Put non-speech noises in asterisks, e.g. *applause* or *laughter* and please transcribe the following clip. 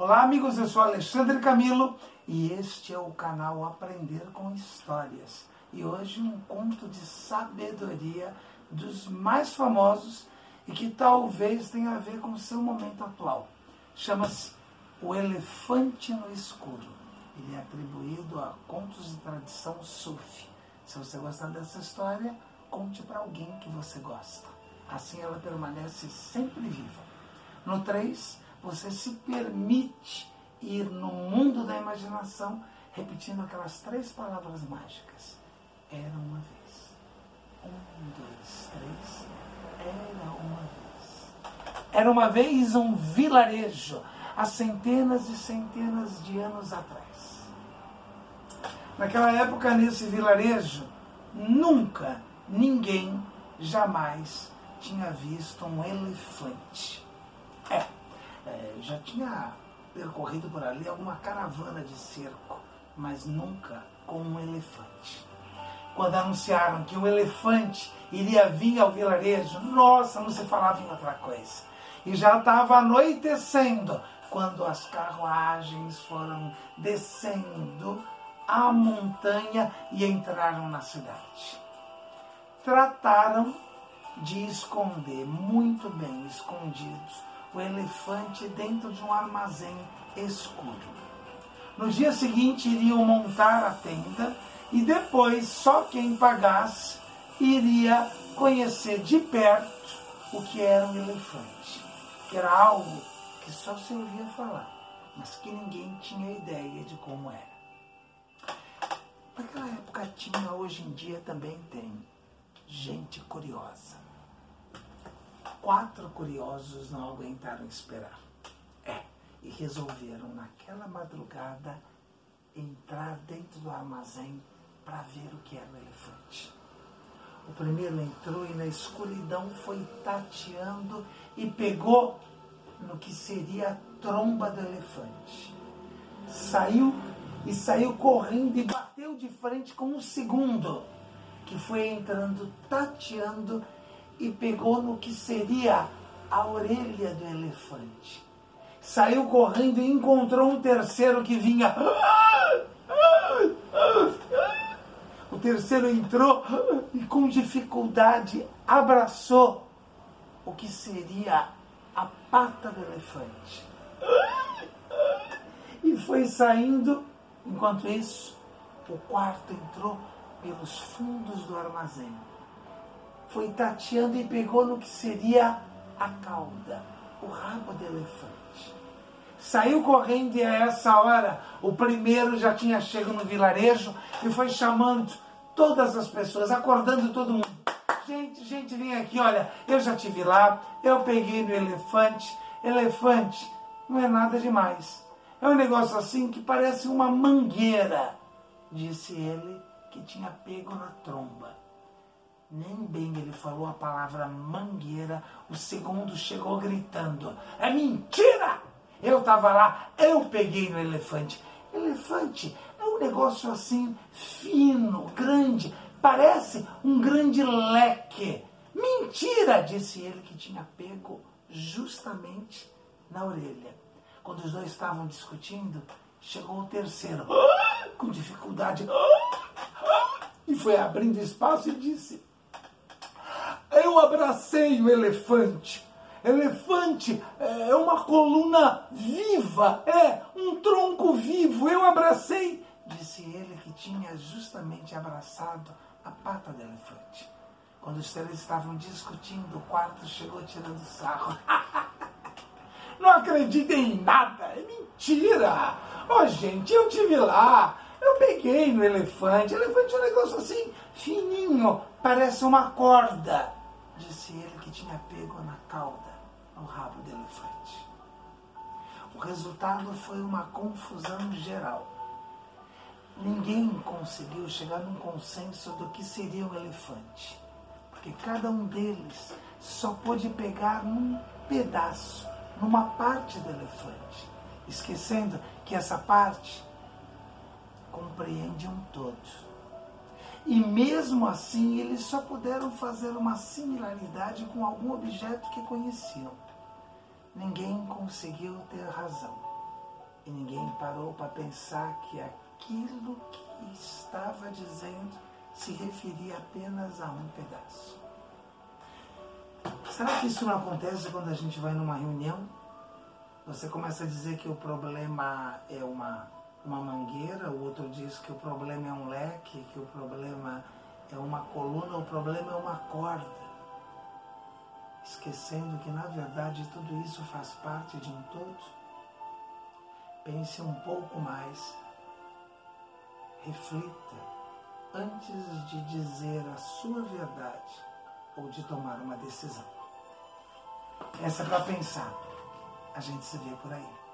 Olá, amigos, eu sou Alexandre Camilo e este é o canal Aprender com Histórias. E hoje um conto de sabedoria dos mais famosos e que talvez tenha a ver com o seu momento atual. Chama-se O Elefante no Escuro. Ele é atribuído a contos de tradição sufi. Se você gostar dessa história, conte para alguém que você gosta. Assim ela permanece sempre viva. No 3, você se permite ir no mundo da imaginação repetindo aquelas três palavras mágicas. Era uma vez. Um, dois, três. Era uma vez. Era uma vez um vilarejo, há centenas e centenas de anos atrás. Naquela época, nesse vilarejo, nunca ninguém jamais tinha visto um elefante. É, é, já tinha percorrido por ali alguma caravana de cerco, mas nunca com um elefante. Quando anunciaram que o elefante iria vir ao vilarejo, nossa, não se falava em outra coisa. E já estava anoitecendo quando as carruagens foram descendo a montanha e entraram na cidade. Trataram de esconder, muito bem escondidos, o elefante dentro de um armazém escuro. No dia seguinte iriam montar a tenda e depois só quem pagasse iria conhecer de perto o que era um elefante, que era algo que só se ouvia falar, mas que ninguém tinha ideia de como era. Naquela época tinha, hoje em dia também tem gente curiosa. Quatro curiosos não aguentaram esperar. É, e resolveram naquela madrugada entrar dentro do armazém para ver o que era o elefante. O primeiro entrou e na escuridão foi tateando e pegou no que seria a tromba do elefante. Saiu e saiu correndo e bateu de frente com um segundo, que foi entrando, tateando e pegou no que seria a orelha do elefante. Saiu correndo e encontrou um terceiro que vinha. O terceiro entrou e com dificuldade abraçou o que seria a pata do elefante. E foi saindo Enquanto isso, o quarto entrou pelos fundos do armazém. Foi tateando e pegou no que seria a cauda, o rabo do elefante. Saiu correndo e a essa hora o primeiro já tinha chegado no vilarejo e foi chamando todas as pessoas, acordando todo mundo. Gente, gente, vem aqui, olha, eu já tive lá, eu peguei no elefante. Elefante não é nada demais é um negócio assim que parece uma mangueira, disse ele, que tinha pego na tromba. Nem bem ele falou a palavra mangueira, o segundo chegou gritando: É mentira! Eu estava lá, eu peguei no elefante. Elefante é um negócio assim, fino, grande, parece um grande leque. Mentira! disse ele que tinha pego justamente na orelha. Quando os dois estavam discutindo, chegou o terceiro, *gasps* com dificuldade, *gasps* e foi abrindo espaço e disse: Eu abracei o elefante. Elefante é uma coluna viva, é um tronco vivo. Eu abracei, disse ele que tinha justamente abraçado a pata do elefante. Quando os três estavam discutindo, o quarto chegou tirando sarro. *laughs* Não acreditem em nada, é mentira. Ó, oh, gente, eu tive lá, eu peguei no elefante. Elefante é um negócio assim, fininho, parece uma corda. Disse ele que tinha pego na cauda, no rabo do elefante. O resultado foi uma confusão geral. Ninguém conseguiu chegar num consenso do que seria um elefante, porque cada um deles só pôde pegar num pedaço numa parte do elefante, esquecendo que essa parte compreende um todo. E mesmo assim, eles só puderam fazer uma similaridade com algum objeto que conheciam. Ninguém conseguiu ter razão. E ninguém parou para pensar que aquilo que estava dizendo se referia apenas a um pedaço. Será que isso não acontece quando a gente vai numa reunião? Você começa a dizer que o problema é uma, uma mangueira, o outro diz que o problema é um leque, que o problema é uma coluna, o problema é uma corda esquecendo que na verdade tudo isso faz parte de um todo? Pense um pouco mais, reflita antes de dizer a sua verdade ou de tomar uma decisão. Essa é para pensar. A gente se vê por aí.